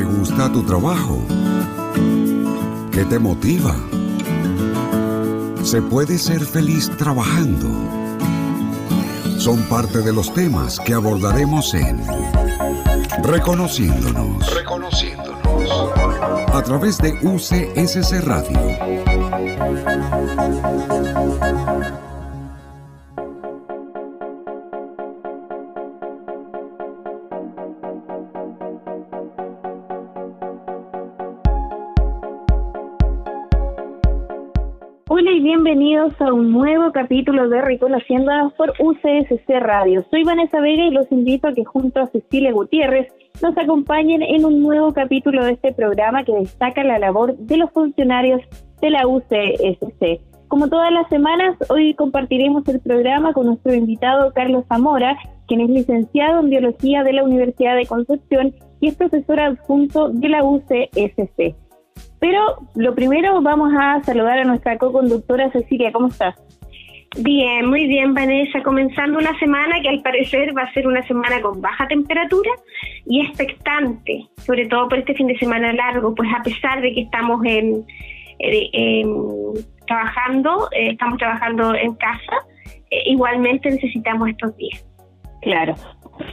¿Te gusta tu trabajo? ¿Qué te motiva? ¿Se puede ser feliz trabajando? Son parte de los temas que abordaremos en Reconociéndonos. Reconociéndonos. A través de UCSC Radio. Bienvenidos a un nuevo capítulo de Reconociendo por UCSC Radio. Soy Vanessa Vega y los invito a que junto a Cecilia Gutiérrez nos acompañen en un nuevo capítulo de este programa que destaca la labor de los funcionarios de la UCSC. Como todas las semanas, hoy compartiremos el programa con nuestro invitado Carlos Zamora, quien es licenciado en Biología de la Universidad de Concepción y es profesor adjunto de la UCSC. Pero lo primero vamos a saludar a nuestra co-conductora Cecilia. ¿Cómo estás? Bien, muy bien, Vanessa. Comenzando una semana que al parecer va a ser una semana con baja temperatura y expectante, sobre todo por este fin de semana largo, pues a pesar de que estamos en, trabajando, eh, estamos trabajando en casa, eh, igualmente necesitamos estos días. Claro.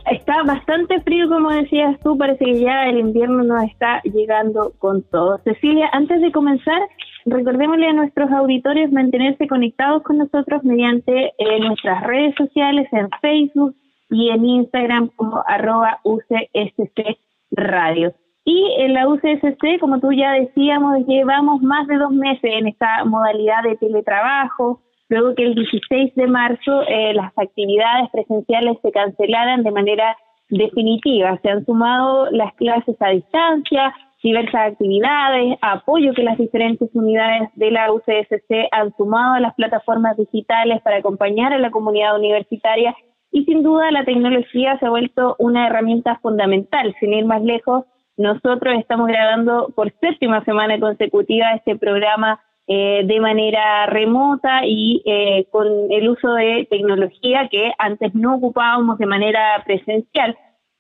Está bastante frío, como decías tú, parece que ya el invierno nos está llegando con todo. Cecilia, antes de comenzar, recordémosle a nuestros auditorios mantenerse conectados con nosotros mediante eh, nuestras redes sociales en Facebook y en Instagram como arroba UCSC Radio. Y en la UCSC, como tú ya decíamos, llevamos más de dos meses en esta modalidad de teletrabajo, luego que el 16 de marzo eh, las actividades presenciales se cancelaran de manera definitiva. Se han sumado las clases a distancia, diversas actividades, apoyo que las diferentes unidades de la UCSC han sumado a las plataformas digitales para acompañar a la comunidad universitaria y sin duda la tecnología se ha vuelto una herramienta fundamental. Sin ir más lejos, nosotros estamos grabando por séptima semana consecutiva este programa eh, de manera remota y eh, con el uso de tecnología que antes no ocupábamos de manera presencial.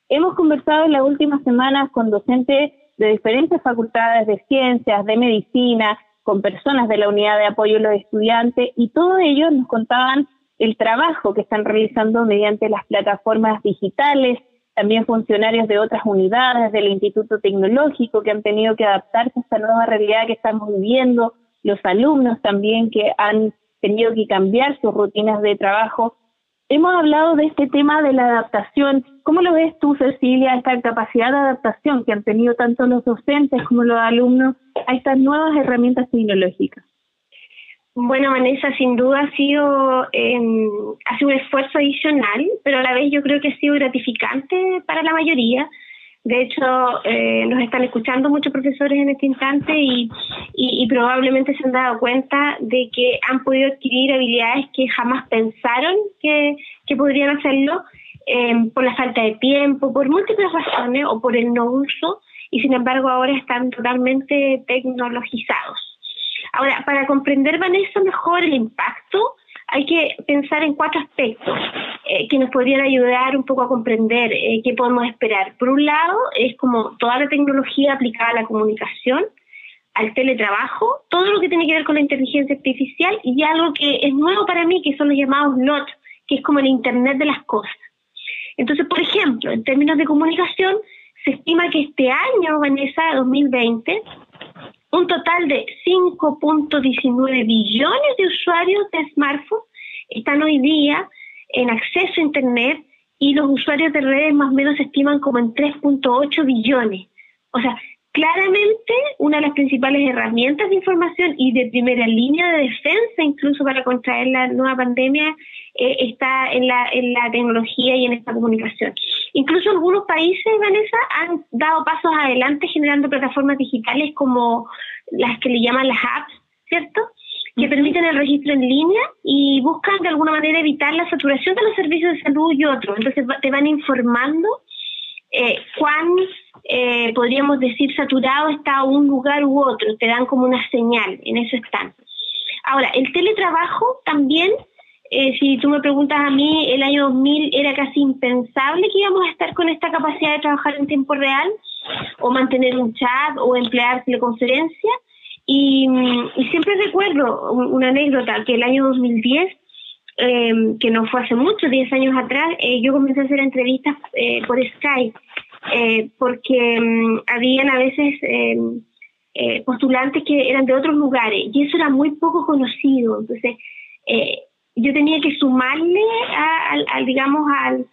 Hemos conversado en las últimas semanas con docentes de diferentes facultades de ciencias, de medicina, con personas de la unidad de apoyo a los estudiantes y todos ellos nos contaban el trabajo que están realizando mediante las plataformas digitales, también funcionarios de otras unidades del Instituto Tecnológico que han tenido que adaptarse a esta nueva realidad que estamos viviendo, los alumnos también que han tenido que cambiar sus rutinas de trabajo. Hemos hablado de este tema de la adaptación. ¿Cómo lo ves tú, Cecilia, esta capacidad de adaptación que han tenido tanto los docentes como los alumnos a estas nuevas herramientas tecnológicas? Bueno, Vanessa, sin duda ha sido, eh, un esfuerzo adicional, pero a la vez yo creo que ha sido gratificante para la mayoría de hecho, eh, nos están escuchando muchos profesores en este instante y, probablemente se han dado cuenta de que han podido adquirir habilidades que jamás pensaron que, podrían hacerlo eh, por la falta de tiempo, por múltiples razones o por el no uso y sin embargo ahora están totalmente tecnologizados. Ahora, para comprender, Vanessa, mejor el impacto, hay que pensar en cuatro aspectos eh, que nos podrían ayudar un poco a comprender eh, qué podemos esperar. Por un lado, es como toda la tecnología aplicada a la comunicación, al teletrabajo, todo lo que tiene que ver con la inteligencia artificial y algo que es nuevo para mí, que son los llamados NOT, que es como el Internet de las cosas. Entonces, por ejemplo, en términos de comunicación, se estima que este año, Vanessa, 2020, un total de 5.19 billones de usuarios de smartphones están hoy día en acceso a Internet y los usuarios de redes más o menos se estiman como en 3.8 billones. O sea, claramente una de las principales herramientas de información y de primera línea de defensa incluso para contraer la nueva pandemia eh, está en la, en la tecnología y en esta comunicación. Incluso algunos países, Vanessa, han dado pasos adelante generando plataformas digitales como las que le llaman las apps, ¿cierto? Que permiten el registro en línea y buscan de alguna manera evitar la saturación de los servicios de salud y otros. Entonces te van informando eh, cuán, eh, podríamos decir, saturado está un lugar u otro. Te dan como una señal, en eso están. Ahora, el teletrabajo también eh, si tú me preguntas a mí, el año 2000 era casi impensable que íbamos a estar con esta capacidad de trabajar en tiempo real. o mantener un chat o emplear teleconferencia. Y, y siempre recuerdo una anécdota que el año 2010 Em, que no fue hace mucho, 10 años atrás, eh, yo comencé a hacer entrevistas eh, por Skype, eh, porque um, habían a veces em, postulantes que eran de otros lugares y eso era muy poco conocido. Entonces, yo tenía que sumarle al, digamos, al,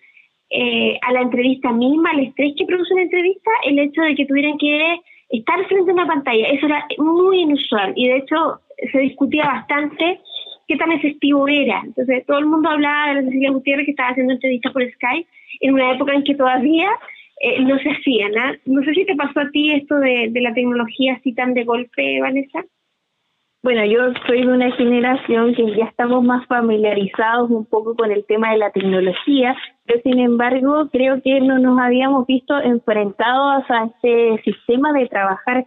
a la entrevista misma, al estrés que produce una entrevista, el hecho de que tuvieran que estar frente a una pantalla. Eso era muy inusual y de hecho se discutía bastante qué tan efectivo era. Entonces, todo el mundo hablaba de la Cecilia Gutiérrez que estaba haciendo entrevistas por Skype en una época en que todavía eh, no se hacía nada. No sé si te pasó a ti esto de, de la tecnología así tan de golpe, Vanessa. Bueno, yo soy de una generación que ya estamos más familiarizados un poco con el tema de la tecnología, pero sin embargo creo que no nos habíamos visto enfrentados a este sistema de trabajar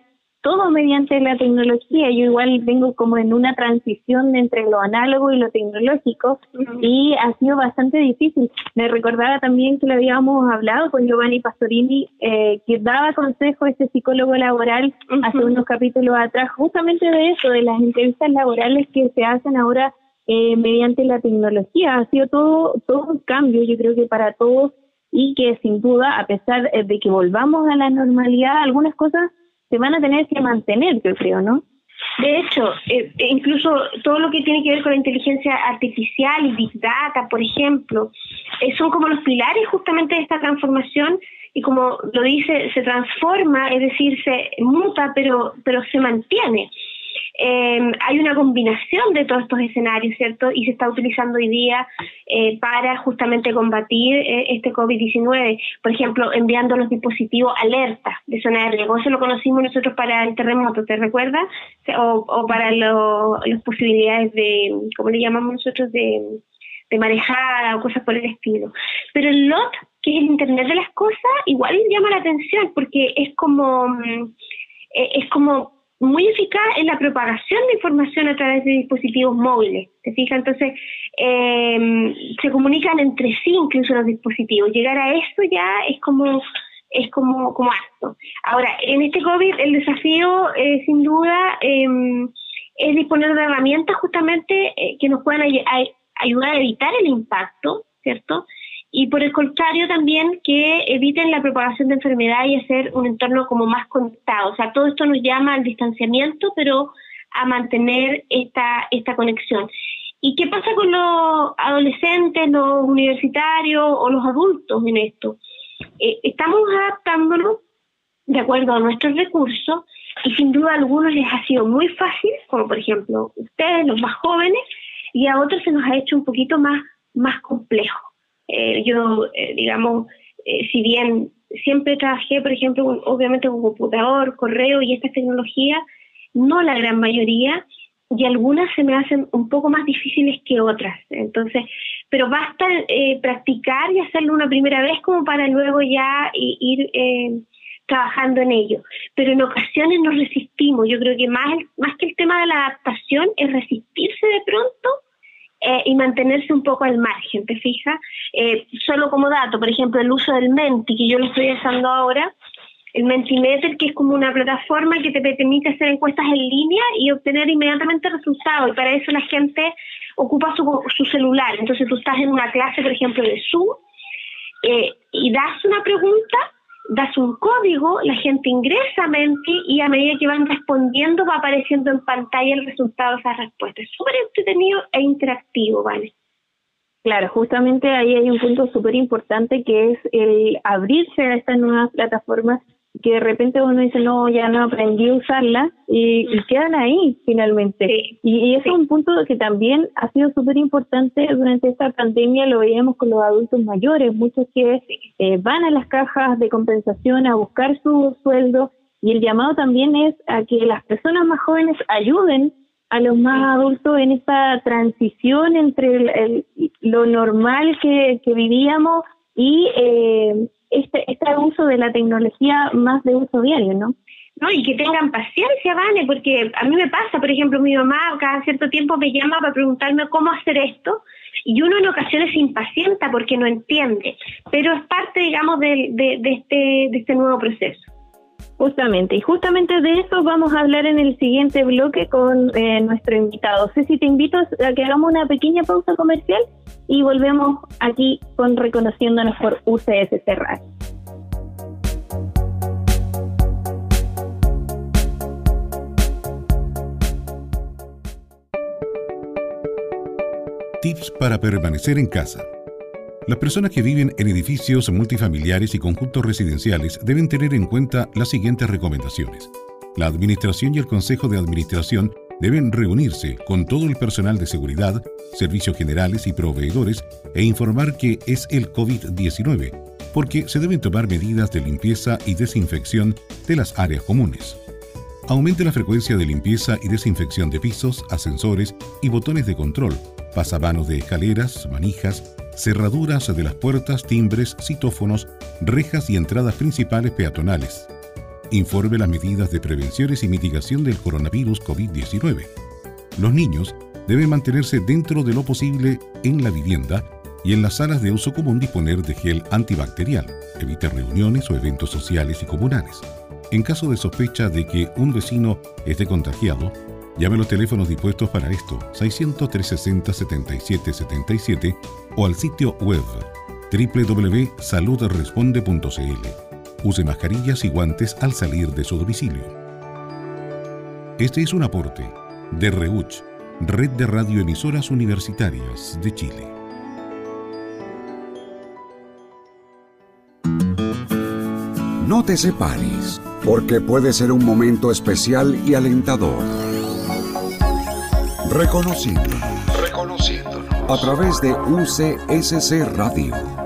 todo mediante la tecnología. Yo igual vengo como en una transición entre lo análogo y lo tecnológico y ha sido bastante difícil. Me recordaba también que lo habíamos hablado con Giovanni Pastorini, eh, que daba consejo a este psicólogo laboral hace unos capítulos atrás, justamente de eso, de las entrevistas laborales que se hacen ahora eh, mediante la tecnología. Ha sido todo, todo un cambio, yo creo que para todos y que sin duda, a pesar de que volvamos a la normalidad, algunas cosas se van a tener que mantener, yo creo, ¿no? De hecho, eh, e incluso todo lo que tiene que ver con la inteligencia artificial y Big Data, por ejemplo, eh, son como los pilares justamente de esta transformación y como lo dice, se transforma, es decir, se muta, pero, pero se mantiene. Eh, hay una combinación de todos estos escenarios, ¿cierto? Y se está utilizando hoy día eh, para justamente combatir eh, este COVID-19. Por ejemplo, enviando los dispositivos alerta de zona de riesgo. Eso lo conocimos nosotros para el terremoto, ¿te recuerdas? O, para las posibilidades de, ¿cómo le llamamos nosotros? De, de marejada o cosas por el estilo. Pero el LOT, que es el Internet de las Cosas, igual llama la atención porque es como, mm, es como muy eficaz en la propagación de información a través de dispositivos móviles. ¿Te fijas? Entonces, eh, se comunican entre sí incluso los dispositivos. Llegar a esto ya es como es como, como acto. Ahora, en este COVID el desafío, eh, sin duda, em, es disponer de herramientas justamente eh, que nos puedan ayudar a evitar el impacto, ¿cierto? Y por el contrario también que eviten la propagación de enfermedad y hacer un entorno como más conectado. O sea, todo esto nos llama al distanciamiento, pero a mantener esta, esta conexión. ¿Y qué pasa con los adolescentes, los universitarios o los adultos en esto? Eh, estamos adaptándonos de acuerdo a nuestros recursos y sin duda a algunos les ha sido muy fácil, como por ejemplo ustedes, los más jóvenes, y a otros se nos ha hecho un poquito más, más complejo. Eh, yo, eh, digamos, eh, si bien siempre trabajé, por ejemplo, obviamente con computador, correo y estas tecnologías, no la gran mayoría, y algunas se me hacen un poco más difíciles que otras. Entonces, pero basta practicar y hacerlo una primera vez como para luego ya ir trabajando en ello. Pero en ocasiones nos resistimos. Yo creo que más, más que el tema de la adaptación es resistirse de pronto eh, y mantenerse un poco al margen, ¿te fijas? Eh, solo como dato, por ejemplo, el uso del Menti, que yo lo estoy usando ahora, el Mentimeter, que es como una plataforma que te permite hacer encuestas en línea y obtener inmediatamente resultados, y para eso la gente ocupa su, su celular. Entonces tú estás en una clase, por ejemplo, de Zoom, eh, y das una pregunta das un código, la gente ingresa a Menti y a medida que van respondiendo va apareciendo en pantalla el resultado de esas respuestas. Es súper entretenido e interactivo, ¿vale? Claro, justamente ahí hay un punto súper importante que es el abrirse a estas nuevas plataformas que de repente uno dice, no, ya no aprendí a usarla y, quedan ahí finalmente. y, eso es un punto que también ha sido súper importante durante esta pandemia, lo veíamos con los adultos mayores, muchos que eh, van a las cajas de compensación a buscar su sueldo y el llamado también es a que las personas más jóvenes ayuden a los más adultos en esta transición entre lo normal que, que vivíamos y eh, este, este uso de la tecnología más de uso diario, ¿no? No, y que tengan paciencia, Vane, porque a mí me pasa, por ejemplo, mi mamá cada cierto tiempo me llama para preguntarme cómo hacer esto, y uno en ocasiones se impacienta porque no entiende, pero es parte, digamos, de, de, este, de este nuevo proceso. Justamente, y justamente de eso vamos a hablar en el siguiente bloque con eh, nuestro invitado. Ceci, te invito a que hagamos una pequeña pausa comercial y volvemos aquí con Reconociéndonos por UCSC Radio. Tips para permanecer en casa. Las personas que viven en edificios multifamiliares y conjuntos residenciales deben tener en cuenta las siguientes recomendaciones. La Administración y el Consejo de Administración deben reunirse con todo el personal de seguridad, servicios generales y proveedores e informar que es el COVID-19, porque se deben tomar medidas de limpieza y desinfección de las áreas comunes. Aumente la frecuencia de limpieza y desinfección de pisos, ascensores y botones de control, pasamanos de escaleras, manijas, cerraduras de las puertas, timbres, citófonos, rejas y entradas principales peatonales. Informe las medidas de prevenciones y mitigación del coronavirus COVID-19. Los niños deben mantenerse dentro de lo posible en la vivienda y en las salas de uso común disponer de gel antibacterial. Evite reuniones o eventos sociales y comunales. En caso de sospecha de que un vecino esté contagiado, Llame los teléfonos dispuestos para esto 600-360-7777 o al sitio web www.saludresponde.cl. Use mascarillas y guantes al salir de su domicilio. Este es un aporte de REUCH, Red de Radioemisoras Universitarias de Chile. No te separes, porque puede ser un momento especial y alentador Reconociendo. Reconociéndonos. A través de UCSC Radio.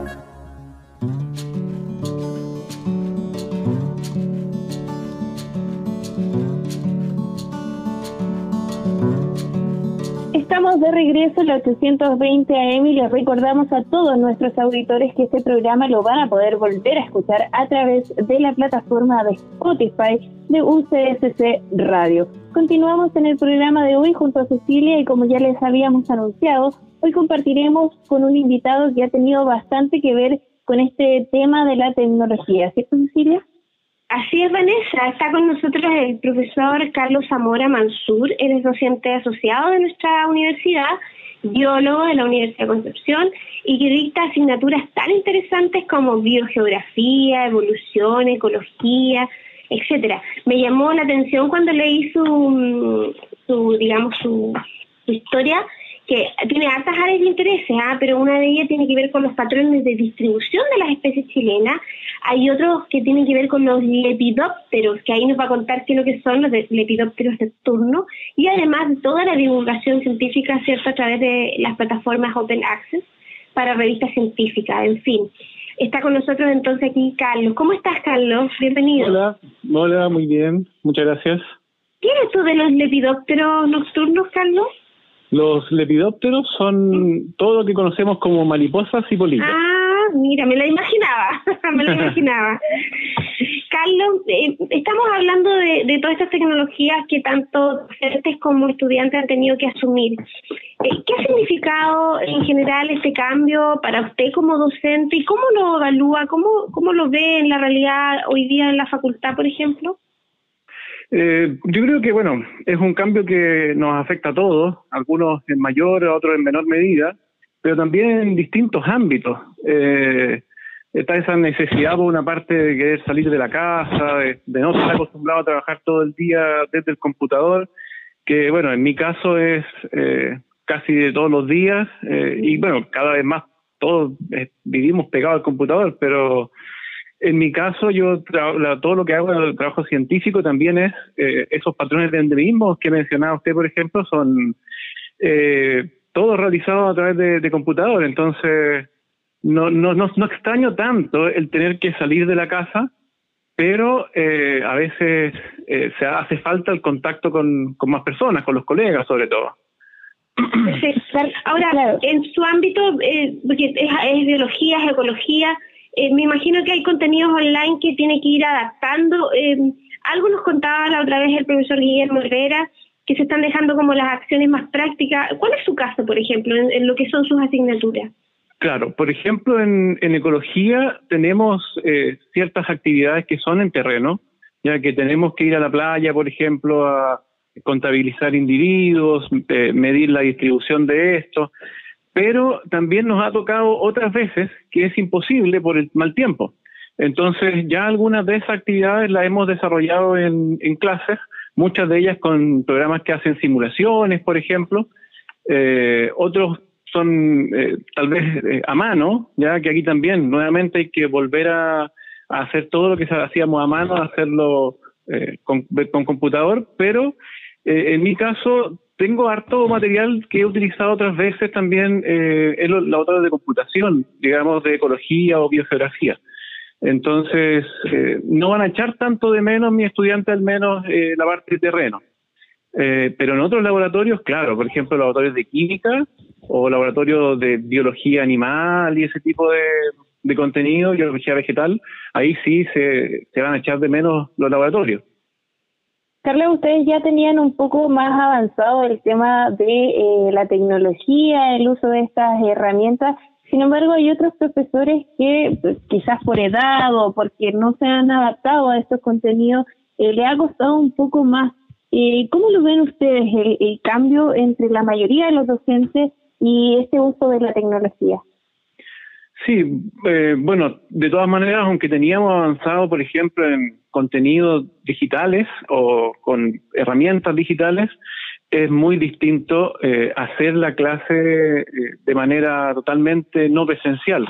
820 AM y les recordamos a todos nuestros auditores que este programa lo van a poder volver a escuchar a través de la plataforma de Spotify de UCSC Radio. Continuamos en el programa de hoy junto a Cecilia y como ya les habíamos anunciado, hoy compartiremos con un invitado que ha tenido bastante que ver con este tema de la tecnología. ¿Cierto, Cecilia? Así es, Vanessa. Está con nosotros el profesor Carlos Zamora Mansur. Él docente asociado de nuestra universidad, biólogo de la Universidad de Concepción y que dicta asignaturas tan interesantes como biogeografía, evolución, ecología, etcétera. Me llamó la atención cuando leí su, su digamos, su, historia, que tiene altas áreas de interés, ¿ah? pero una de ellas tiene que ver con los patrones de distribución de las especies chilenas. Hay otros que tienen que ver con los lepidópteros, que ahí nos va a contar qué es lo que son los lepidópteros turno, y además de toda la divulgación científica, ¿cierto?, a través de las plataformas Open Access para revistas científicas, en fin. Está con nosotros entonces aquí Carlos. ¿Cómo estás, Carlos? Bienvenido. Hola, hola, muy bien. Muchas gracias. ¿Qué es esto de los lepidópteros nocturnos, Carlos? Los lepidópteros son todo lo que conocemos como mariposas y polillas. Ah, mira, me lo imaginaba, me lo imaginaba. Carlos, eh, estamos hablando de, todas estas tecnologías que tanto docentes como estudiantes han tenido que asumir. Eh, ¿Qué ha significado en general este cambio para usted como docente y cómo lo evalúa, cómo, cómo lo ve en la realidad hoy día en la facultad, por ejemplo? Eh, yo creo que, bueno, es un cambio que nos afecta a todos, algunos en mayor, otros en menor medida, pero también en distintos ámbitos. Eh, está esa necesidad por una parte de querer salir de la casa, de, no estar acostumbrado a trabajar todo el día desde el computador, que bueno, en mi caso es eh, casi de todos los días eh, y bueno, cada vez más todos eh, vivimos pegados al computador, pero en mi caso yo todo lo que hago en el trabajo científico también es esos patrones de endemismo que mencionaba usted, por ejemplo, son todos realizados a través de, de computador, entonces no, no, no, no extraño tanto el tener que salir de la casa, pero eh, a veces eh, se hace falta el contacto con, con más personas, con los colegas sobre todo. Ahora, en su ámbito, eh, porque es, biología, es ecología, eh, me imagino que hay contenidos online que tiene que ir adaptando. algo nos contaba la otra vez el profesor Guillermo Herrera, que se están dejando como las acciones más prácticas. ¿Cuál es su caso, por ejemplo, en lo que son sus asignaturas? Claro, por ejemplo, en, ecología tenemos eh, ciertas actividades que son en terreno, ya que tenemos que ir a la playa, por ejemplo, a contabilizar individuos, eh, medir la distribución de esto, pero también nos ha tocado otras veces que es imposible por el mal tiempo. Entonces ya algunas de esas actividades las hemos desarrollado en, clases, muchas de ellas con programas que hacen simulaciones, por ejemplo, eh, otros son eh, tal vez eh, a mano, ya que aquí también nuevamente hay que volver a, hacer todo lo que hacíamos a mano, hacerlo con, con, computador, pero en mi caso tengo harto material que he utilizado otras veces también en los laboratorios de computación, digamos de ecología o biogeografía. Entonces, eh, no van a echar tanto de menos mi estudiante al menos eh, la parte terreno. Eh, pero en otros laboratorios, claro, por ejemplo, laboratorios de química o laboratorios de biología animal y ese tipo de, de contenido, biología vegetal, ahí sí se van a echar de menos los laboratorios. Carla, ustedes ya tenían un poco más avanzado el tema de la tecnología, el uso de estas herramientas. Sin embargo, hay otros profesores que pues, quizás por edad o porque no se han adaptado a estos contenidos, eh, le ha costado un poco más. Eh, ¿Cómo lo ven ustedes el, cambio entre la mayoría de los docentes y este uso de la tecnología? Sí, eh, bueno, de todas maneras, aunque teníamos avanzado, por ejemplo, en contenidos digitales o con herramientas digitales, es muy distinto eh, hacer la clase eh, de manera totalmente no presencial.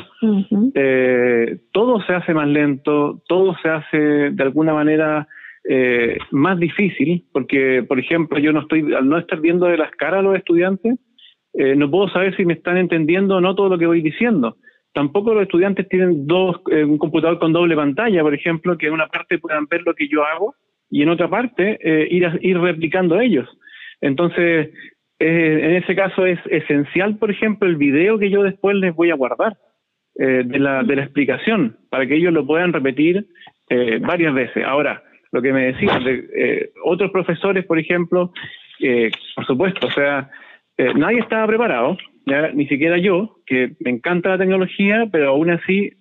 Eh, todo se hace más lento, todo se hace de alguna manera más difícil, porque, por ejemplo, yo no estoy, al no estar viendo de las caras a los estudiantes, no puedo saber si me están entendiendo o no todo lo que voy diciendo. Tampoco los estudiantes tienen dos, un computador con doble pantalla, por ejemplo, que en una parte puedan ver lo que yo hago y en otra parte ir, ir replicando ellos. Entonces, eh, en ese caso es esencial, por ejemplo, el video que yo después les voy a guardar eh, de, la, de la explicación, para que ellos lo puedan repetir eh, varias veces. Ahora, lo que me decían de otros profesores, por ejemplo, por supuesto, o sea, nadie estaba preparado, ni siquiera yo, que me encanta la tecnología, pero aún así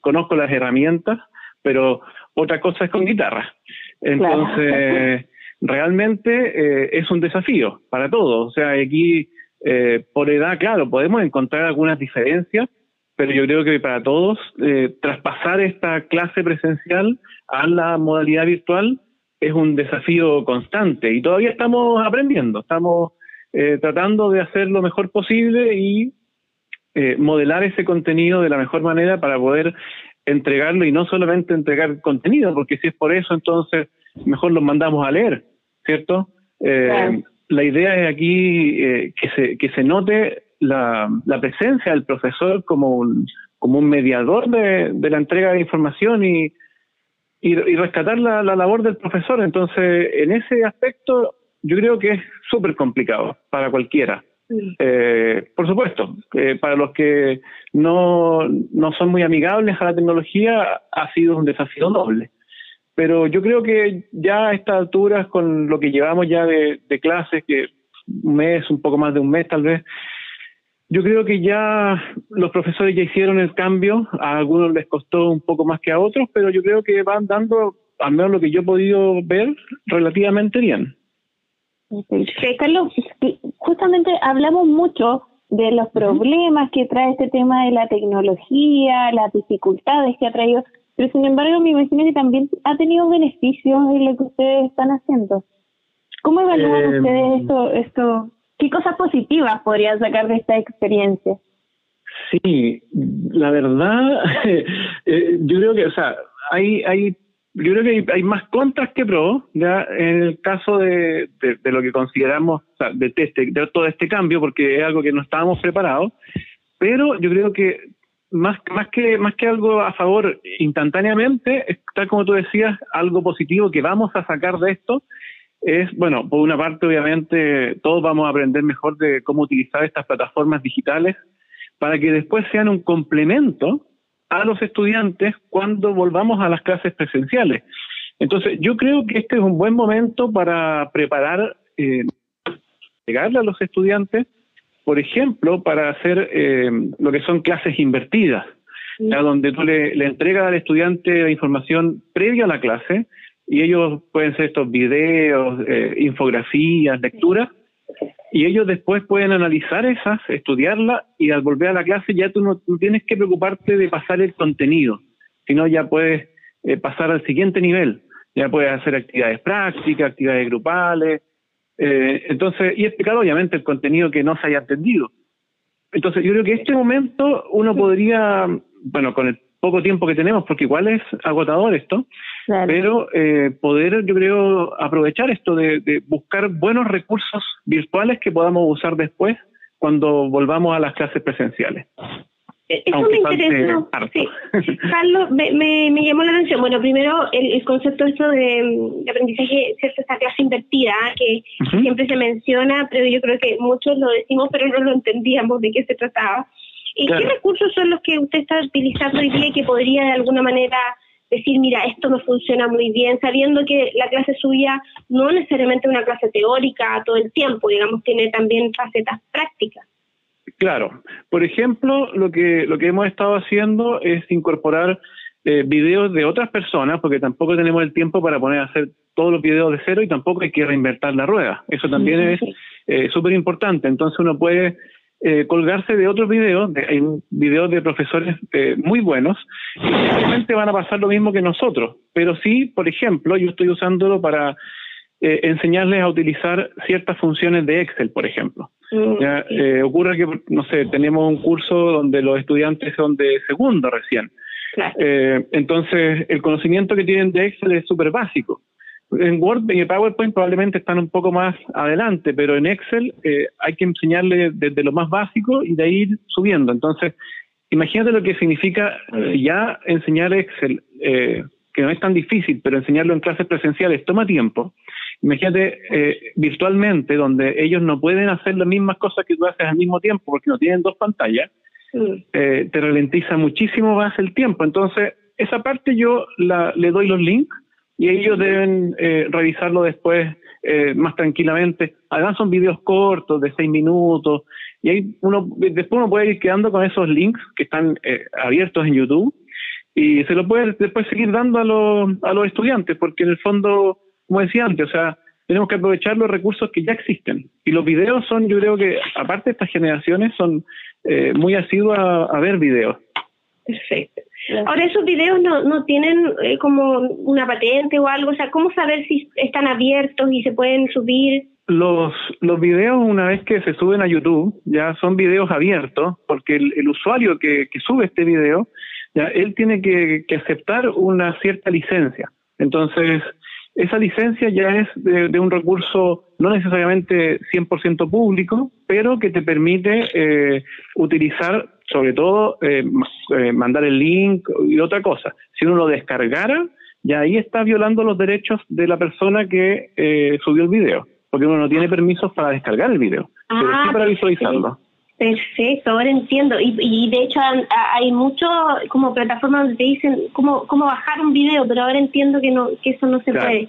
conozco las herramientas, pero otra cosa es con guitarra. Entonces, realmente eh, es un desafío para todos. O sea, aquí eh, por edad, claro, podemos encontrar algunas diferencias, pero yo creo que para todos eh, traspasar esta clase presencial a la modalidad virtual es un desafío constante y todavía estamos aprendiendo, estamos tratando de hacer lo mejor posible y modelar ese contenido de la mejor manera para poder entregarlo y no solamente entregar contenido, porque si es por eso, entonces mejor los mandamos a leer ¿cierto? Eh, la idea es aquí eh, que, se, que se note la, la, presencia del profesor como un, como un mediador de, de la entrega de información y, y, rescatar la, la, labor del profesor. Entonces, en ese aspecto, yo creo que es súper complicado para cualquiera. Eh, por supuesto, para los que no, no son muy amigables a la tecnología, ha sido un desafío doble pero yo creo que ya a estas alturas, con lo que llevamos ya de, clases, que un mes, un poco más de un mes tal vez, yo creo que ya los profesores ya hicieron el cambio, a algunos les costó un poco más que a otros, pero yo creo que van dando, al menos lo que yo he podido ver, relativamente bien. Carlos, justamente hablamos mucho de los problemas que trae este tema de la tecnología, las dificultades que ha traído pero sin embargo me imagino que también ha tenido beneficios en lo que ustedes están haciendo. ¿Cómo evalúan eh, ustedes esto, esto? ¿Qué cosas positivas podrían sacar de esta experiencia? Sí, la verdad, eh, yo creo que, o sea, hay, hay, yo creo que hay, más contras que pros, ya en el caso de, de, lo que consideramos, o sea, de, este, de todo este cambio, porque es algo que no estábamos preparados, pero yo creo que más, más, que, más que algo a favor instantáneamente, está como tú decías, algo positivo que vamos a sacar de esto es, bueno, por una parte obviamente todos vamos a aprender mejor de cómo utilizar estas plataformas digitales para que después sean un complemento a los estudiantes cuando volvamos a las clases presenciales. Entonces, yo creo que este es un buen momento para preparar, eh, llegarle a los estudiantes por ejemplo, para hacer eh, lo que son clases invertidas, donde tú le, entregas al estudiante la información previa a la clase y ellos pueden ser estos videos, eh, infografías, lecturas, y ellos después pueden analizar esas, estudiarlas y al volver a la clase ya tú no tienes que preocuparte de pasar el contenido, sino ya puedes eh, pasar al siguiente nivel, ya puedes hacer actividades prácticas, actividades grupales, eh, entonces, y explicar obviamente el contenido que no se haya entendido. Entonces, yo creo que en este momento uno podría, bueno, con el poco tiempo que tenemos, porque igual es agotador esto, pero eh, poder, yo creo, aprovechar esto de, de, buscar buenos recursos virtuales que podamos usar después cuando volvamos a las clases presenciales. Eh, eso me interesa. Sí. Carlos, me, me, llamó la atención. Bueno, primero el, concepto esto de, aprendizaje, ¿cierto? Esta clase invertida, que siempre se menciona, pero yo creo que muchos lo decimos, pero no lo entendíamos de qué se trataba. ¿Y qué recursos son los que usted está utilizando hoy día y que podría de alguna manera decir, mira, esto no funciona muy bien, sabiendo que la clase suya no necesariamente es una clase teórica todo el tiempo, digamos, tiene también facetas prácticas? Claro. Por ejemplo, lo que, lo que hemos estado haciendo es incorporar eh, videos de otras personas, porque tampoco tenemos el tiempo para poner a hacer todos los videos de cero y tampoco hay que reinventar la rueda. Eso también es eh, súper importante. Entonces uno puede eh, colgarse de otros videos, de, hay videos de profesores eh, muy buenos, y van a pasar lo mismo que nosotros. Pero sí, por ejemplo, yo estoy usándolo para eh, enseñarles a utilizar ciertas funciones de Excel, por ejemplo. Mm, ¿Ya? Eh, ocurre que, no sé, tenemos un curso donde los estudiantes son de segundo recién. Eh, entonces, el conocimiento que tienen de Excel es súper básico. En Word y PowerPoint probablemente están un poco más adelante, pero en Excel eh, hay que enseñarle desde lo más básico y de ahí ir subiendo. Entonces, imagínate lo que significa eh, ya enseñar Excel, eh, que no es tan difícil, pero enseñarlo en clases presenciales toma tiempo. Imagínate eh, virtualmente, donde ellos no pueden hacer las mismas cosas que tú haces al mismo tiempo porque no tienen dos pantallas, eh, te ralentiza muchísimo más el tiempo. Entonces, esa parte yo la, le doy los links y ellos deben eh, revisarlo después eh, más tranquilamente. Además son videos cortos de seis minutos y ahí uno después uno puede ir quedando con esos links que están eh, abiertos en YouTube y se lo puede después seguir dando a los, a los estudiantes porque en el fondo, como decía antes, o sea, tenemos que aprovechar los recursos que ya existen. Y los videos son, yo creo que, aparte de estas generaciones, son eh, muy asiduos a, a ver videos. Perfecto. Ahora, esos videos no, no tienen eh, como una patente o algo, o sea, ¿cómo saber si están abiertos y se pueden subir? Los, los videos, una vez que se suben a YouTube, ya son videos abiertos, porque el, el usuario que, que, sube este video, ya él tiene que, que aceptar una cierta licencia. Entonces, esa licencia ya es de, de un recurso no necesariamente 100% público, pero que te permite eh, utilizar sobre todo eh, eh, mandar el link y otra cosa. Si uno lo descargara, ya ahí está violando los derechos de la persona que eh, subió el video, porque uno no tiene permisos para descargar el video, ah, pero sí para visualizarlo. Perfecto, ahora entiendo. Y, y de hecho hay mucho como plataformas donde te dicen cómo, cómo bajar un video, pero ahora entiendo que no que eso no se puede.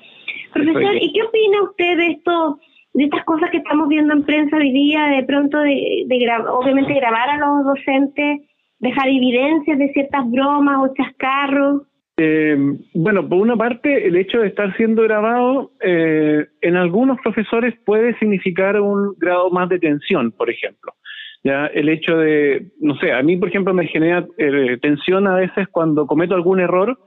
Profesor, ¿y qué opina usted de esto? De estas cosas que estamos viendo en prensa hoy día, de pronto de, de obviamente grabar a los docentes, dejar evidencias de ciertas bromas o chascarros. Eh, bueno, por una parte, el hecho de estar siendo grabado eh, en algunos profesores puede significar un grado más de tensión, por ejemplo. Ya el hecho de, no sé, a mí, por ejemplo, me genera eh, tensión a veces cuando cometo algún error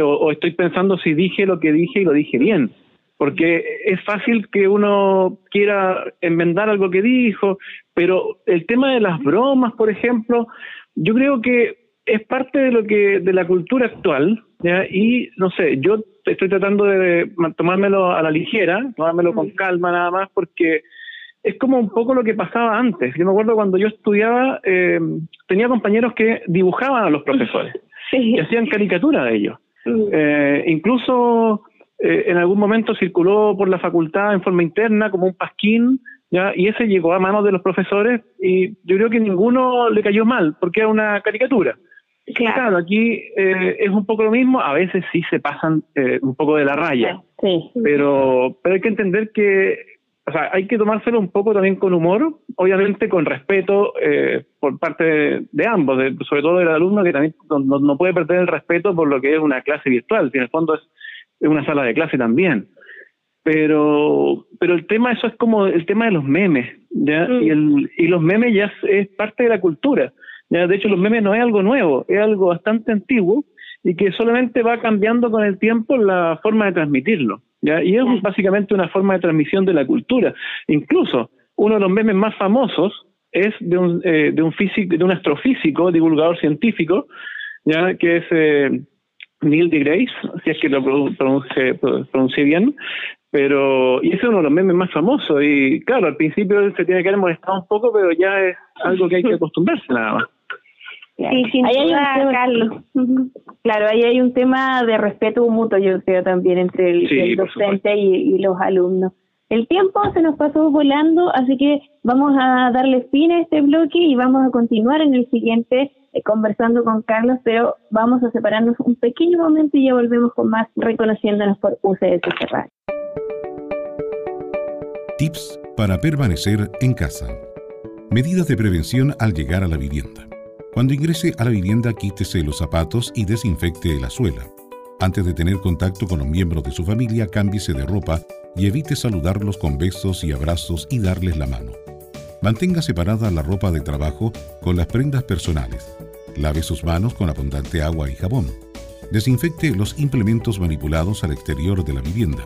o, o, estoy pensando si dije lo que dije y lo dije bien porque es fácil que uno quiera enmendar algo que dijo, pero el tema de las bromas, por ejemplo, yo creo que es parte de lo que de la cultura actual ¿ya? y no sé, yo estoy tratando de tomármelo a la ligera, tomármelo con calma nada más, porque es como un poco lo que pasaba antes. Yo me acuerdo cuando yo estudiaba, eh, tenía compañeros que dibujaban a los profesores sí. y hacían caricatura de ellos. Eh, incluso eh, en algún momento circuló por la facultad en forma interna como un pasquín, ¿ya? y ese llegó a manos de los profesores y yo creo que ninguno le cayó mal, porque era una caricatura. Claro, claro aquí eh, es un poco lo mismo, a veces sí se pasan eh, un poco de la raya, sí. pero, pero hay que entender que o sea, hay que tomárselo un poco también con humor, obviamente con respeto eh, por parte de, de ambos, de, sobre todo del alumno que también no, no, puede perder el respeto por lo que es una clase virtual, si en el fondo es en una sala de clase también. Pero, pero el tema, eso es como el tema de los memes, ¿ya? Mm. Y, el, y los memes ya es, parte de la cultura. ¿ya? De hecho, los memes no es algo nuevo, es algo bastante antiguo y que solamente va cambiando con el tiempo la forma de transmitirlo. ¿ya? Y es básicamente una forma de transmisión de la cultura. Incluso uno de los memes más famosos es de un, eh, de un, físico, de un astrofísico, divulgador científico, ya que es eh, Neil deGrasse, si es que lo pronuncie, bien, pero y ese es uno de los memes más famosos y claro, al principio se tiene que haber molestado un poco, pero ya es algo que hay que acostumbrarse nada más. Sí, ahí hay un tema, Carlos. Claro, ahí hay un tema de respeto mutuo, yo creo, también entre el, docente y, los alumnos. El tiempo se nos pasó volando, así que vamos a darle fin a este bloque y vamos a continuar en el siguiente eh, conversando con Carlos, pero vamos a separarnos un pequeño momento y ya volvemos con más reconociéndonos por UCS Radio. Tips para permanecer en casa. Medidas de prevención al llegar a la vivienda. Cuando ingrese a la vivienda, quítese los zapatos y desinfecte la suela. Antes de tener contacto con los miembros de su familia, cámbiese de ropa y evite saludarlos con besos y abrazos y darles la mano. Mantenga separada la ropa de trabajo con las prendas personales. Lave sus manos con abundante agua y jabón. Desinfecte los implementos manipulados al exterior de la vivienda.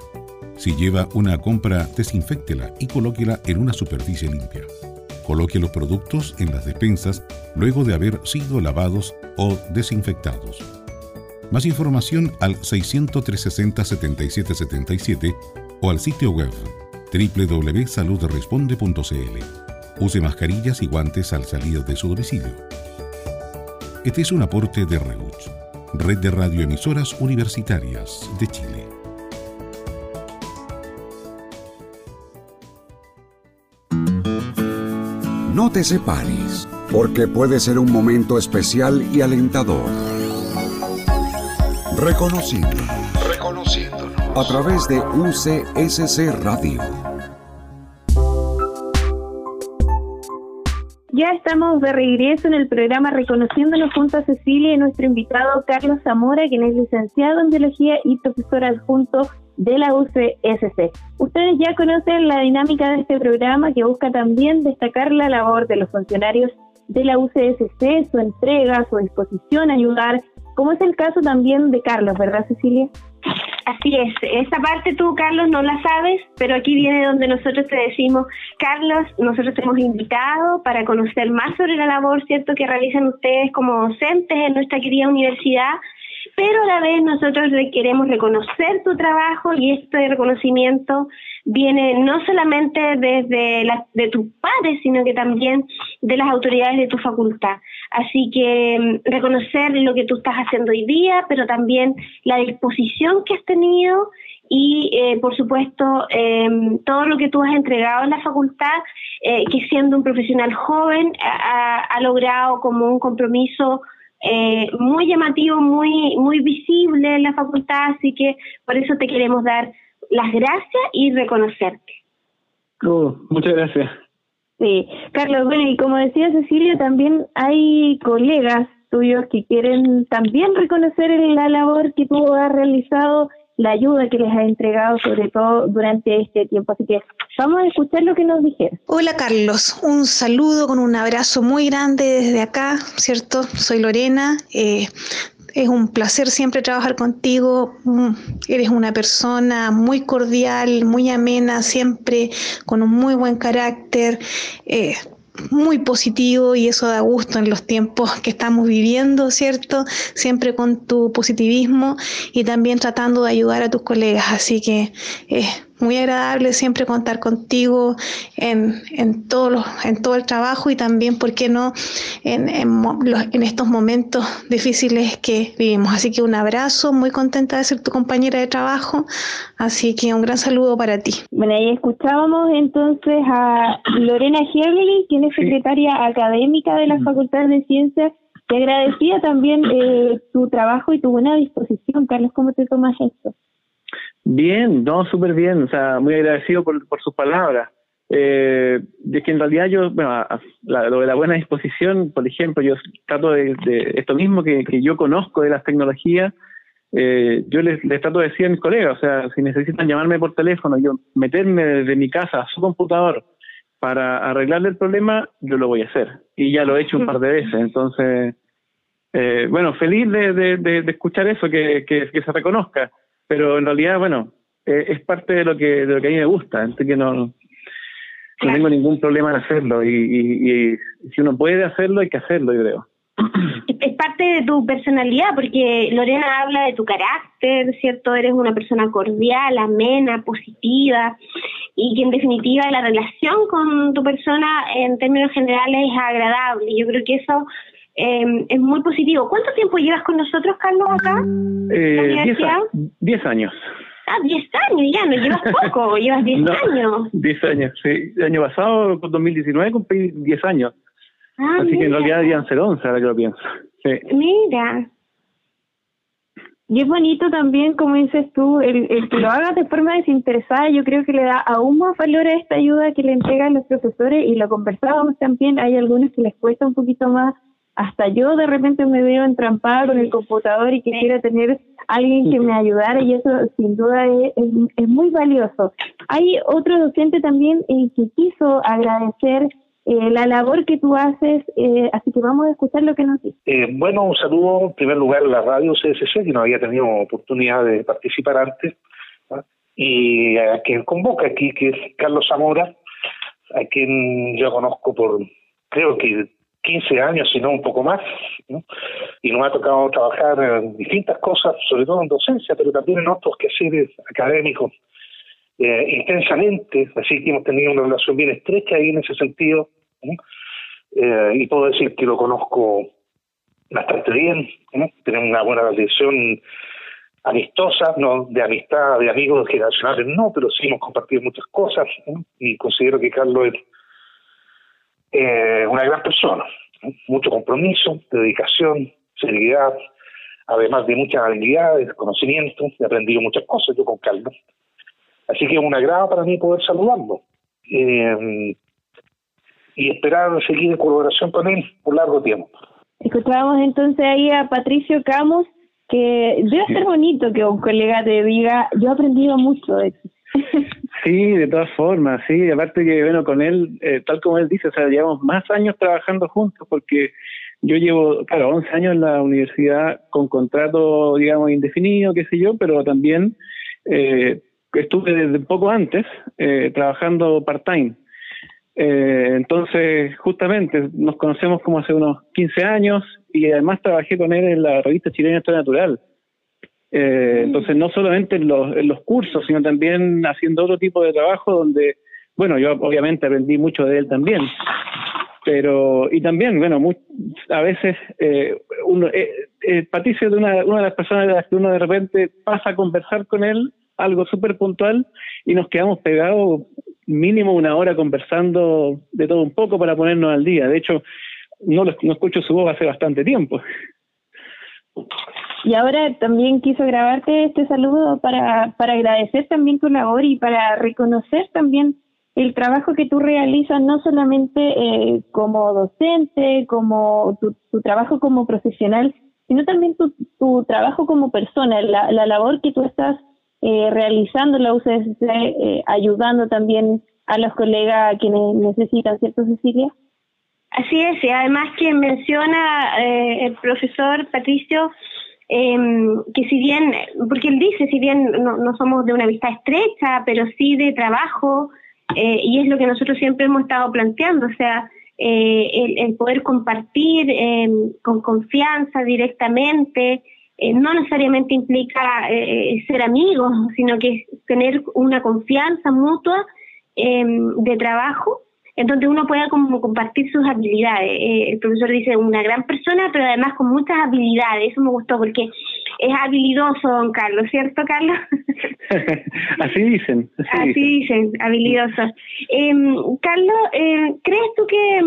Si lleva una compra, desinféctela y colóquela en una superficie limpia. Coloque los productos en las despensas luego de haber sido lavados o desinfectados. Más información al 600 360 7777 o al sitio web www.saludresponde.cl. Use mascarillas y guantes al salir de su domicilio. Este es un aporte de REUCH, Red de Radioemisoras Universitarias de Chile. No te separes, porque puede ser un momento especial y alentador. Reconociendo. A través de UCSC Radio. Ya estamos de regreso en el programa Reconociéndonos junto a Cecilia y nuestro invitado Carlos Zamora, quien es licenciado en Biología y profesor adjunto de la UCSC. Ustedes ya conocen la dinámica de este programa que busca también destacar la labor de los funcionarios de la UCSC, su entrega, su disposición a ayudar, como es el caso también de Carlos, ¿verdad Cecilia? Así es, esa parte tú, Carlos, no la sabes, pero aquí viene donde nosotros te decimos, Carlos, nosotros te hemos invitado para conocer más sobre la labor, ¿cierto?, que realizan ustedes como docentes en nuestra querida universidad, pero a la vez nosotros queremos reconocer tu trabajo y este reconocimiento viene no solamente desde la, de tus padres, sino que también de las autoridades de tu facultad. Así que mm, reconocer lo que tú estás haciendo hoy día, pero también la disposición que has tenido y, eh, por supuesto, em, todo lo que tú has entregado en la facultad, eh, que siendo un profesional joven ha, ha logrado como un compromiso eh, muy llamativo, muy, muy visible en la facultad, así que por eso te queremos dar las gracias y reconocerte. Oh, muchas gracias. Sí, Carlos, bueno, y como decía Cecilia, también hay colegas tuyos que quieren también reconocer la labor que tú has realizado la ayuda que les ha entregado, sobre todo durante este tiempo. Así que vamos a escuchar lo que nos dijeron. Hola Carlos, un saludo con un abrazo muy grande desde acá, ¿cierto? Soy Lorena. Eh, es un placer siempre trabajar contigo. Mm, eres una persona muy cordial, muy amena, siempre con un muy buen carácter. Eh, muy positivo y eso da gusto en los tiempos que estamos viviendo, ¿cierto? Siempre con tu positivismo y también tratando de ayudar a tus colegas. Así que muy agradable siempre contar contigo en, en, todo, en todo el trabajo y también, ¿por qué no?, en, en, estos momentos difíciles que vivimos. Así que un abrazo, muy contenta de ser tu compañera de trabajo. Así que un gran saludo para ti. Bueno, ahí escuchábamos entonces a Lorena Heberly, quien es secretaria académica de la Facultad de Ciencias. Te agradecía también eh, tu trabajo y tu buena disposición. Carlos, ¿cómo te tomas esto? Bien, no, súper bien. O sea, muy agradecido por, por sus palabras. Eh, de que en realidad yo, bueno, lo de la buena disposición, por ejemplo, yo trato de, esto mismo que, que, yo conozco de las tecnologías, eh, yo les, trato de decir a mis colegas, o sea, si necesitan llamarme por teléfono, yo meterme desde mi casa a su computador para arreglarle el problema, yo lo voy a hacer. Y ya lo he hecho un par de veces. Entonces, eh, bueno, feliz de, de, escuchar eso, que, que, se reconozca. Pero en realidad, bueno, eh, es parte de lo que de lo que a mí me gusta. Entonces, que no, no tengo ningún problema en hacerlo. Y, y, y si uno puede hacerlo, hay que hacerlo, yo creo es parte de tu personalidad, porque Lorena habla de tu carácter, ¿cierto? Eres una persona cordial, amena, positiva, y que en definitiva la relación con tu persona en términos generales es agradable. Yo creo que eso em, es muy positivo. ¿Cuánto tiempo llevas con nosotros, Carlos, acá? Eh, diez, años. Ah, diez años, ya, no llevas poco, llevas diez años. Diez años, sí. El año pasado, 2019, cumplí diez años. Ah, Así que en realidad deberían ser 11, ahora que lo pienso. Mira. Y es bonito también, como dices tú, el, el, que lo hagas de forma desinteresada, yo creo que le da aún más valor a esta ayuda que le entregan los profesores y lo conversábamos también, hay algunos que les cuesta un poquito más, hasta yo de repente me veo entrampada con el computador y quisiera tener alguien que me ayudara y eso sin duda es, es, muy valioso. Hay otro docente también eh, que quiso agradecer eh, la labor que tú haces, eh, así que vamos a escuchar lo que nos dice. Eh, bueno, un saludo en primer lugar a la radio CSC, que no había tenido oportunidad de participar antes, y a quien convoca aquí, que es Carlos Zamora, a quien yo conozco por, creo que 15 años, si no un poco más, y nos ha tocado trabajar en distintas cosas, sobre todo en docencia, pero también en otros quehaceres académicos intensamente, así que hemos tenido una relación bien estrecha ahí en ese sentido, eh, y puedo decir que lo conozco bastante bien, tenemos una buena relación amistosa, no de amistad, de amigos generacionales, no, pero sí hemos compartido muchas cosas y considero que Carlos es eh, una gran persona, mucho compromiso, dedicación, seriedad, además de muchas habilidades, conocimientos, he aprendido muchas cosas yo con Carlos. Así que es un agrado para mí poder saludarlo. Eh, y esperar seguir en colaboración con él por largo tiempo. Escuchábamos entonces ahí a Patricio Camus, que debe ser bonito que un colega te diga, yo he aprendido mucho de ti. Sí, de todas formas, sí, aparte que, bueno, con él, eh, tal como él dice, o sea, llevamos más años trabajando juntos porque yo llevo, claro, 11 años en la universidad con contrato, digamos, indefinido, qué sé yo, pero también eh, estuve desde poco antes eh, trabajando part-time. Eh, entonces, justamente, nos conocemos como hace unos 15 años y además trabajé con él en la revista chilena Historia Natural. Eh, entonces, no solamente en los, en los cursos, sino también haciendo otro tipo de trabajo donde, bueno, yo obviamente aprendí mucho de él también. Pero, y también, bueno, a veces eh, uno, eh, eh, Patricio es una, una de las personas de las que uno de repente pasa a conversar con él algo súper puntual y nos quedamos pegados mínimo una hora conversando de todo un poco para ponernos al día. De hecho, no, no escucho su voz hace bastante tiempo. Y ahora también quiso grabarte este saludo para, para agradecer también tu labor y para reconocer también el trabajo que tú realizas, no solamente eh, como docente, como tu, trabajo como profesional, sino también tu, trabajo como persona, la, la labor que tú estás eh, realizando la UCSC, eh, ayudando también a los colegas a quienes necesitan, ¿cierto, Cecilia? Así es, y además que menciona eh, el profesor Patricio em, que si bien, porque él dice, si bien no, somos de una vista estrecha, pero sí de trabajo, y es lo que nosotros siempre hemos estado planteando, o sea, el, el, poder compartir em, con confianza directamente, eh, no necesariamente implica eh, ser amigos, sino que tener una confianza mutua em, de trabajo en donde uno pueda como compartir sus habilidades. Eh, el profesor dice una gran persona, pero además con muchas habilidades. Eso me gustó porque es habilidoso, don Carlos, ¿cierto, Carlos? así dicen. Así, dicen, habilidoso. Em, Carlos, ¿crees tú que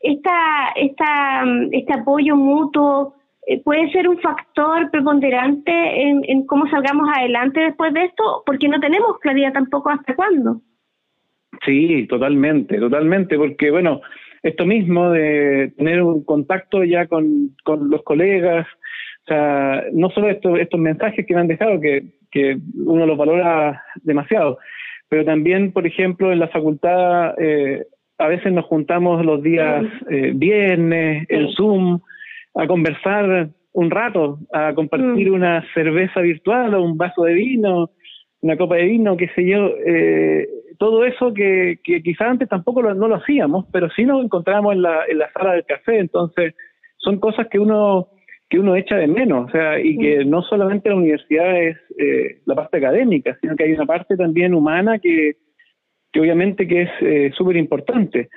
esta, esta, este apoyo mutuo eh, puede ser un factor preponderante en, cómo salgamos adelante después de esto, porque no tenemos claridad tampoco hasta cuándo. Sí, totalmente, totalmente, porque bueno, esto mismo de tener un contacto ya con, con los colegas, O sea, no solo estos, estos mensajes que me han dejado, que, que uno los valora demasiado, pero también, por ejemplo, en la facultad eh, a veces nos juntamos los días eh, viernes, en Zoom, a conversar un rato, a compartir mm. una cerveza virtual o un vaso de vino, una copa de vino, qué sé yo, eh, todo eso que, que quizás antes tampoco lo, no lo hacíamos, pero sí nos encontrábamos en la, en la sala del café, entonces son cosas que uno que uno echa de menos, o sea, y que mm. no solamente la universidad es eh, la parte académica, sino que hay una parte también humana que, que obviamente que es eh, súper importante.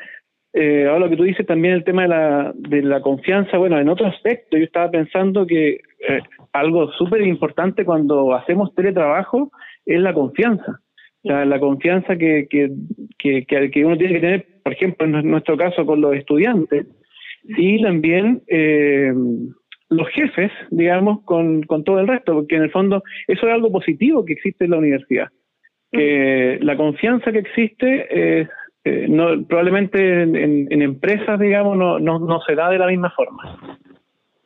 Eh, ahora lo que tú dices también el tema de la, de la confianza, bueno, en otro aspecto, yo estaba pensando que eh, algo súper importante cuando hacemos teletrabajo es la confianza. La confianza que, que, que, que, uno tiene que tener, por ejemplo, en nuestro caso con los estudiantes, y también eh, los jefes, digamos, con, con todo el resto, porque en el fondo eso es algo positivo que existe en la universidad. Que la confianza que existe es eh, no, probablemente en, empresas, digamos, no, no, no se da de la misma forma.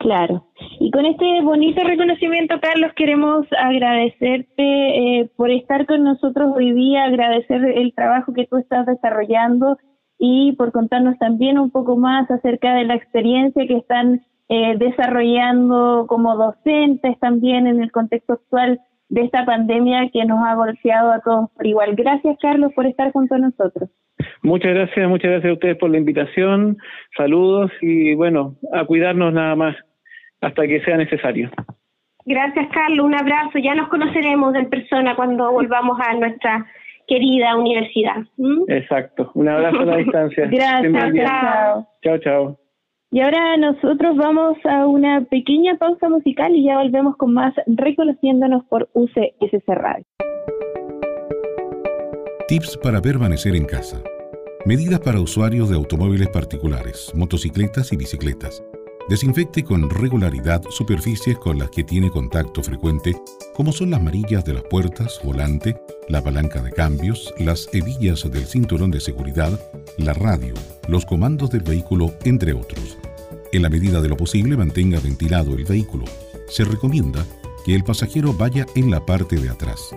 Claro. Y con este bonito reconocimiento, Carlos, queremos agradecerte eh, por estar con nosotros hoy día, agradecer el trabajo que tú estás desarrollando y por contarnos también un poco más acerca de la experiencia que están eh, desarrollando como docentes también en el contexto actual de esta pandemia que nos ha golpeado a todos por igual. Gracias, Carlos, por estar junto a nosotros. Muchas gracias, muchas gracias a ustedes por la invitación. Saludos y bueno, a cuidarnos nada más hasta que sea necesario. Gracias, Carlos. Un abrazo. Ya nos conoceremos en persona cuando volvamos a nuestra querida universidad. ¿Mm? Exacto. Un abrazo a la distancia. Gracias. Chao. Chao, chao. Y ahora nosotros vamos a una pequeña pausa musical y ya volvemos con más reconociéndonos por UCSC Radio. Tips para permanecer en casa. Medidas para usuarios de automóviles particulares, motocicletas y bicicletas. Desinfecte con regularidad superficies con las que tiene contacto frecuente, como son las marillas de las puertas, volante, la palanca de cambios, las hebillas del cinturón de seguridad, la radio, los comandos del vehículo, entre otros. En la medida de lo posible, mantenga ventilado el vehículo. Se recomienda que el pasajero vaya en la parte de atrás.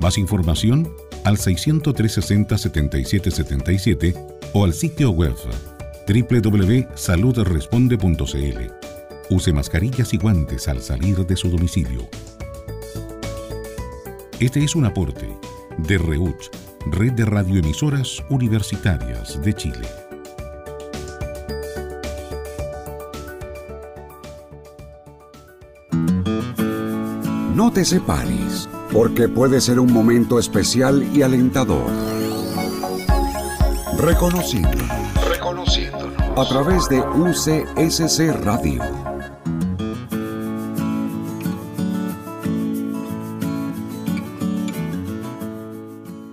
Más información al 603 60 77 77 o al sitio web www.saludresponde.cl. Use mascarillas y guantes al salir de su domicilio. Este es un aporte de REUCH, Red de Radioemisoras Universitarias de Chile. No te separes, porque puede ser un momento especial y alentador. Reconociendo a través de UCSC Radio.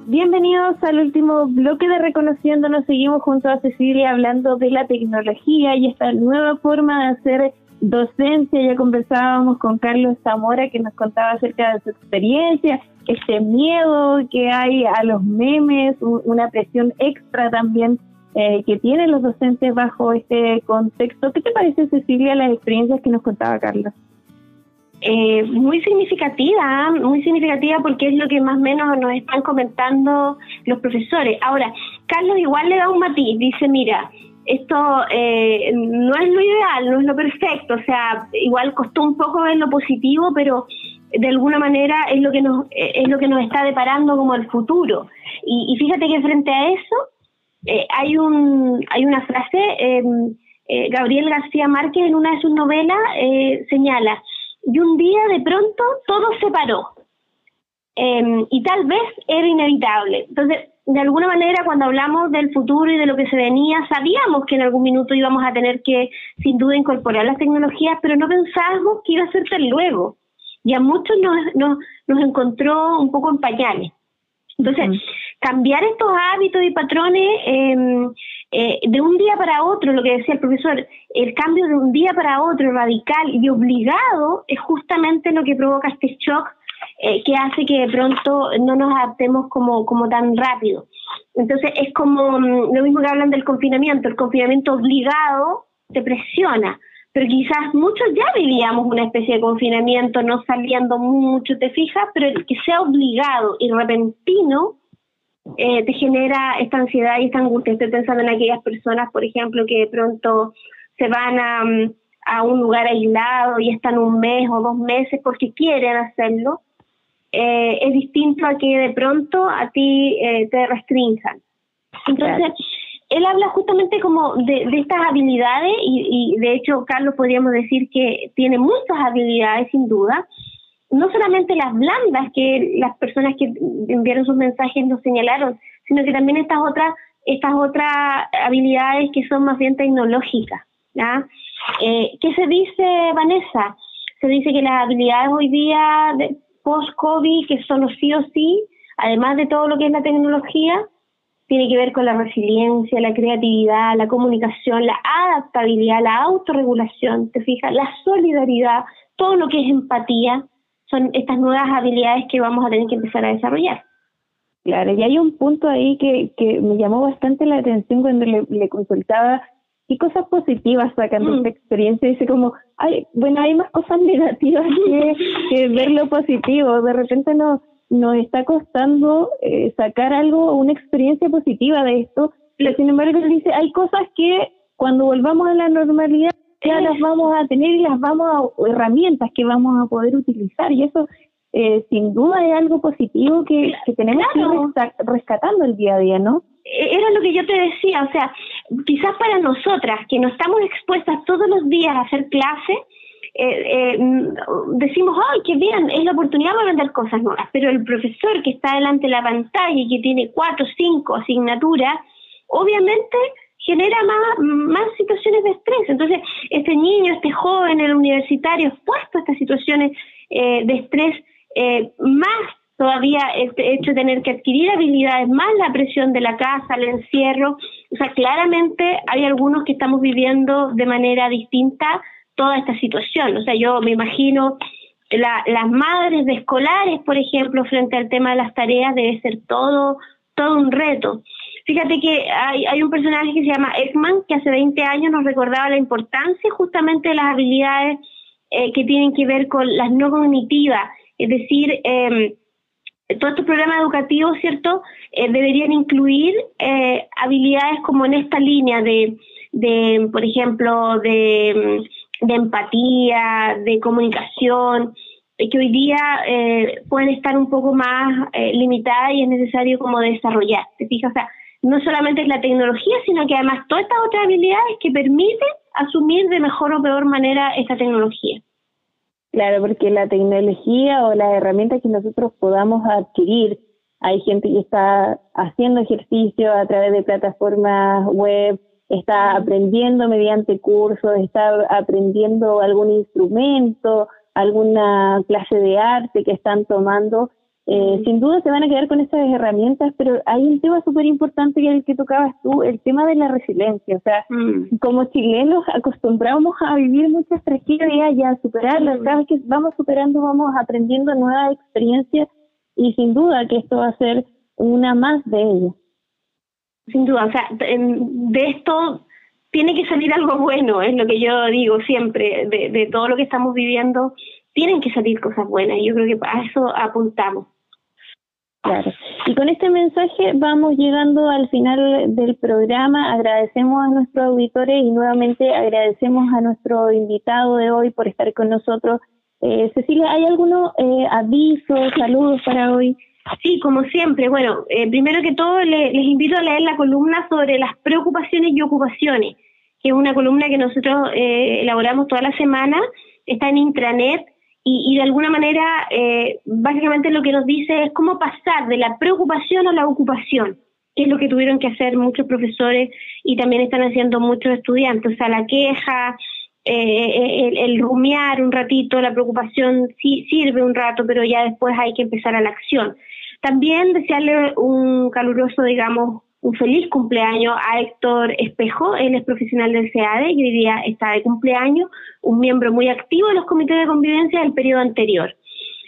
Bienvenidos al último bloque de Reconociéndonos. Seguimos junto a Cecilia hablando de la tecnología y esta nueva forma de hacer docencia. Ya conversábamos con Carlos Zamora que nos contaba acerca de su experiencia, este miedo que hay a los memes, una presión extra también eh, que tienen los docentes bajo este contexto. ¿Qué te parece, Cecilia, las experiencias que nos contaba Carlos? Eh, muy significativa, muy significativa porque es lo que más o menos nos están comentando los profesores. Ahora, Carlos igual le da un matiz, dice, mira, esto eh, no es lo ideal, no es lo perfecto, o sea, igual costó un poco ver lo positivo, pero de alguna manera es lo que nos es lo que nos está deparando como el futuro. Y, y fíjate que frente a eso, eh, hay, un, hay una frase, em, eh, Gabriel García Márquez en una de sus novelas eh, señala, y un día de pronto todo se paró, em, y tal vez era inevitable. Entonces, de alguna manera, cuando hablamos del futuro y de lo que se venía, sabíamos que en algún minuto íbamos a tener que, sin duda, incorporar las tecnologías, pero no pensábamos que iba a ser tan luego. Y a muchos nos, nos, nos encontró un poco en pañales. Entonces, cambiar estos hábitos y patrones em, eh, de un día para otro, lo que decía el profesor, el cambio de un día para otro radical y obligado es justamente lo que provoca este shock eh, que hace que de pronto no nos adaptemos como, como tan rápido. Entonces es como mm, lo mismo que hablan del confinamiento, el confinamiento obligado te presiona, pero quizás muchos ya vivíamos una especie de confinamiento, no saliendo mucho, te fijas, pero el que sea obligado y repentino eh, te genera esta ansiedad y esta angustia. Estoy pensando en aquellas personas, por ejemplo, que de pronto se van a, mm, a un lugar aislado y están un mes o dos meses porque quieren hacerlo. Eh, es distinto a que de pronto a ti eh, te restrinjan. Entonces, él habla justamente como de, estas habilidades y, de hecho Carlos podríamos decir que tiene muchas habilidades sin duda, no solamente las blandas que las personas que enviaron sus mensajes nos señalaron, sino que también estas otras estas otras habilidades que son más bien tecnológicas. ¿ya? Eh, ¿Qué se dice, Vanessa? Se dice que las habilidades hoy día post-COVID, que son los sí o sí, además de todo lo que es la tecnología, tiene que ver con la resiliencia, la creatividad, la comunicación, la adaptabilidad, la autorregulación, te fijas, la solidaridad, todo lo que es empatía, son estas nuevas habilidades que vamos a tener que empezar a desarrollar. Claro, y hay un punto ahí que, que me llamó bastante la atención cuando le, consultaba qué cosas positivas sacan de mm. esta experiencia. Dice como, ay, bueno, hay más cosas negativas que, que ver lo positivo. De repente no nos está costando eh, sacar algo, una experiencia positiva de esto, pero sin embargo él dice, hay cosas que cuando volvamos a la normalidad ya las vamos a tener y las vamos a, herramientas que vamos a poder utilizar. Y eso eh, sin duda es algo positivo que, tenemos que ir rescatando el día a día, ¿no? E-, era lo que yo te decía, o sea, quizás para nosotras que no estamos expuestas todos los días a hacer clases, eh, eh, decimos, ay, qué bien, es la oportunidad para aprender cosas nuevas, pero el profesor que está delante de la pantalla y que tiene cuatro o cinco asignaturas, obviamente genera más, más situaciones de estrés. Entonces, este niño, este joven, el universitario, expuesto a estas situaciones eh, de estrés, eh, más todavía este hecho de tener que adquirir habilidades, más la presión de la casa, el encierro. O sea, claramente hay algunos que estamos viviendo de manera distinta toda esta situación. O sea, yo me imagino las madres de escolares, por ejemplo, frente al tema de las tareas, debe ser todo, todo un reto. Fíjate que hay, hay un personaje que se llama Ekman, que hace 20 años nos recordaba la importancia justamente de las habilidades eh, que tienen que ver con las no cognitivas, es decir, eh, todos estos programas educativos, ¿cierto?, eh, deberían incluir eh, habilidades como en esta línea de, de por ejemplo, de de empatía, de comunicación, que hoy día eh, pueden estar un poco más eh, limitadas y es necesario como desarrollar. ¿Te? O sea, no solamente es la tecnología, sino que además todas estas otras habilidades que permiten asumir de mejor o peor manera esta tecnología. Claro, porque la tecnología o las herramientas que nosotros podamos adquirir, hay gente que está haciendo ejercicio a través de plataformas web, está aprendiendo mediante cursos, está aprendiendo algún instrumento, alguna clase de arte que están tomando. Eh, sin duda se van a quedar con esas herramientas, pero hay un tema súper importante que el que tocabas tú, el tema de la resiliencia. O sea, mm. como chilenos acostumbramos a vivir muchas tragedias y a superarlas. Vez que vamos superando, vamos aprendiendo nuevas experiencias y sin duda que esto va a ser una más de ellas. Sin duda, o sea, de esto tiene que salir algo bueno, es lo que yo digo siempre, de, de todo lo que estamos viviendo, tienen que salir cosas buenas y yo creo que a eso apuntamos. Claro. Y con este mensaje vamos llegando al final del programa. Agradecemos a nuestros auditores y nuevamente agradecemos a nuestro invitado de hoy por estar con nosotros. Eh, Cecilia, ¿hay algunos eh, avisos, saludos para hoy? Sí, como siempre. Bueno, eh, primero que todo les invito a leer la columna sobre las preocupaciones y ocupaciones, que es una columna que nosotros eh, elaboramos toda la semana, está en intranet y, de alguna manera eh, básicamente lo que nos dice es cómo pasar de la preocupación a la ocupación, que es lo que tuvieron que hacer muchos profesores y también están haciendo muchos estudiantes, o sea, la queja, el, el, rumiar un ratito, la preocupación sí sirve un rato, pero ya después hay que empezar a la acción. También desearle un caluroso, digamos, un feliz cumpleaños a Héctor Espejo, él es profesional del CADE y hoy día está de cumpleaños, un miembro muy activo de los comités de convivencia del periodo anterior.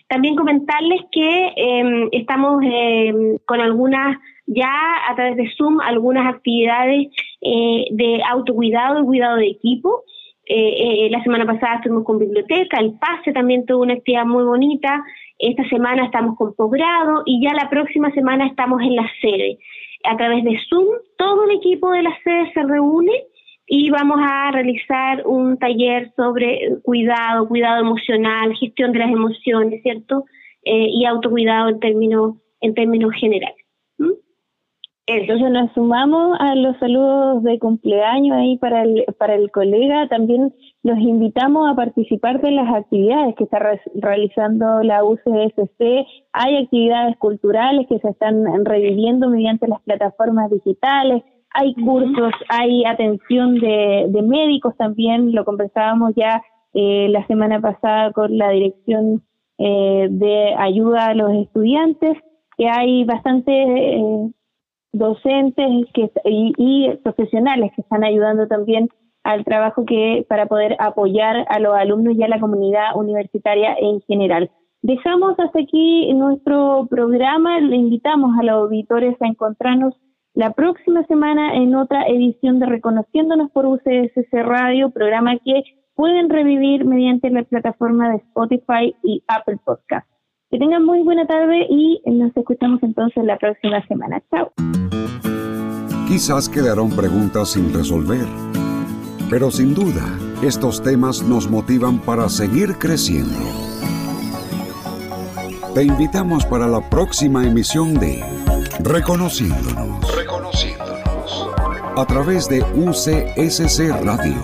También comentarles que em, estamos em, con algunas, ya a través de Zoom, algunas actividades eh, de autocuidado y cuidado de equipo. eh, la semana pasada estuvimos con biblioteca, el PASE también tuvo una actividad muy bonita, esta semana estamos con posgrado y ya la próxima semana estamos en la sede. A través de Zoom, todo el equipo de la sede se reúne y vamos a realizar un taller sobre cuidado, cuidado emocional, gestión de las emociones, ¿cierto? Eh, y autocuidado en términos, en términos generales. Entonces nos sumamos a los saludos de cumpleaños ahí para el, para el colega. También los invitamos a participar de las actividades que está realizando la UCSC. Hay actividades culturales que se están reviviendo mediante las plataformas digitales hay cursos, hay atención de, médicos también, lo conversábamos ya eh, la semana pasada con la dirección eh, de ayuda a los estudiantes, que hay bastantes eh, docentes que, y, profesionales que están ayudando también al trabajo que para poder apoyar a los alumnos y a la comunidad universitaria en general. Dejamos hasta aquí nuestro programa, le invitamos a los auditores a encontrarnos la próxima semana en otra edición de Reconociéndonos por UCSC Radio, programa que pueden revivir mediante la plataforma de Spotify y Apple Podcast. Que tengan muy buena tarde y nos escuchamos entonces la próxima semana. Chao. Quizás quedaron preguntas sin resolver, pero sin duda estos temas nos motivan para seguir creciendo. Te invitamos para la próxima emisión de Reconociéndonos. Reconociéndonos. A través de UCSC Radio.